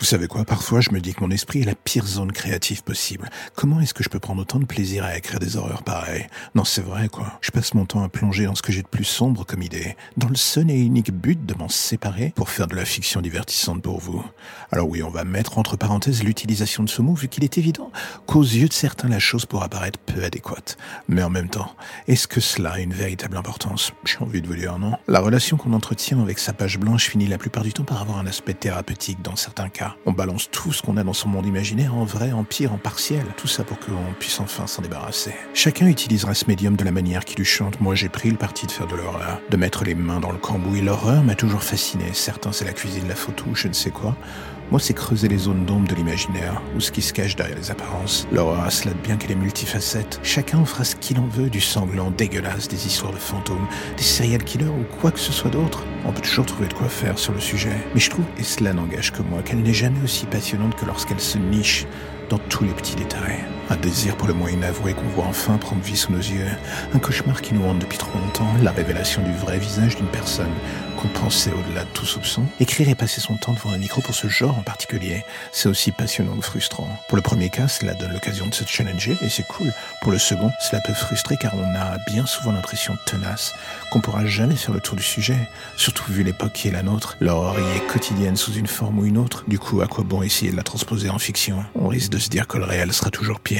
Vous savez quoi, parfois je me dis que mon esprit est la pire zone créative possible. Comment est-ce que je peux prendre autant de plaisir à écrire des horreurs pareilles? Non, c'est vrai quoi. Je passe mon temps à plonger dans ce que j'ai de plus sombre comme idée, dans le seul et unique but de m'en séparer pour faire de la fiction divertissante pour vous. Alors oui, on va mettre entre parenthèses l'utilisation de ce mot vu qu'il est évident qu'aux yeux de certains la chose pourra paraître peu adéquate. Mais en même temps, est-ce que cela a une véritable importance? J'ai envie de vous dire non. La relation qu'on entretient avec sa page blanche finit la plupart du temps par avoir un aspect thérapeutique dans certains cas. On balance tout ce qu'on a dans son monde imaginaire en vrai, en pire, en partiel. Tout ça pour qu'on puisse enfin s'en débarrasser. Chacun utilisera ce médium de la manière qui lui chante. Moi, j'ai pris le parti de faire de l'horreur, de mettre les mains dans le cambouis. L'horreur m'a toujours fasciné. Certains, c'est la cuisine, la photo, je ne sais quoi. Moi, c'est creuser les zones d'ombre de l'imaginaire, ou ce qui se cache derrière les apparences. L'horreur a cela de bien qu'elle est multifacette. Chacun fera ce qu'il en veut, du sanglant dégueulasse, des histoires de fantômes, des serial killers ou quoi que ce soit d'autre. On peut toujours trouver de quoi faire sur le sujet. Mais je trouve, et cela n'engage que moi, qu'elle n'est jamais aussi passionnante que lorsqu'elle se niche dans tous les petits détails. Un désir pour le moins inavoué qu'on voit enfin prendre vie sous nos yeux. Un cauchemar qui nous hante depuis trop longtemps. La révélation du vrai visage d'une personne qu'on pensait au-delà de tout soupçon. Écrire et passer son temps devant un micro pour ce genre en particulier, c'est aussi passionnant que frustrant. Pour le premier cas, cela donne l'occasion de se challenger et c'est cool. Pour le second, cela peut frustrer car on a bien souvent l'impression tenace qu'on pourra jamais faire le tour du sujet. Surtout vu l'époque qui est la nôtre. L'horreur y est quotidienne sous une forme ou une autre. Du coup, à quoi bon essayer de la transposer en fiction? On risque de se dire que le réel sera toujours pire.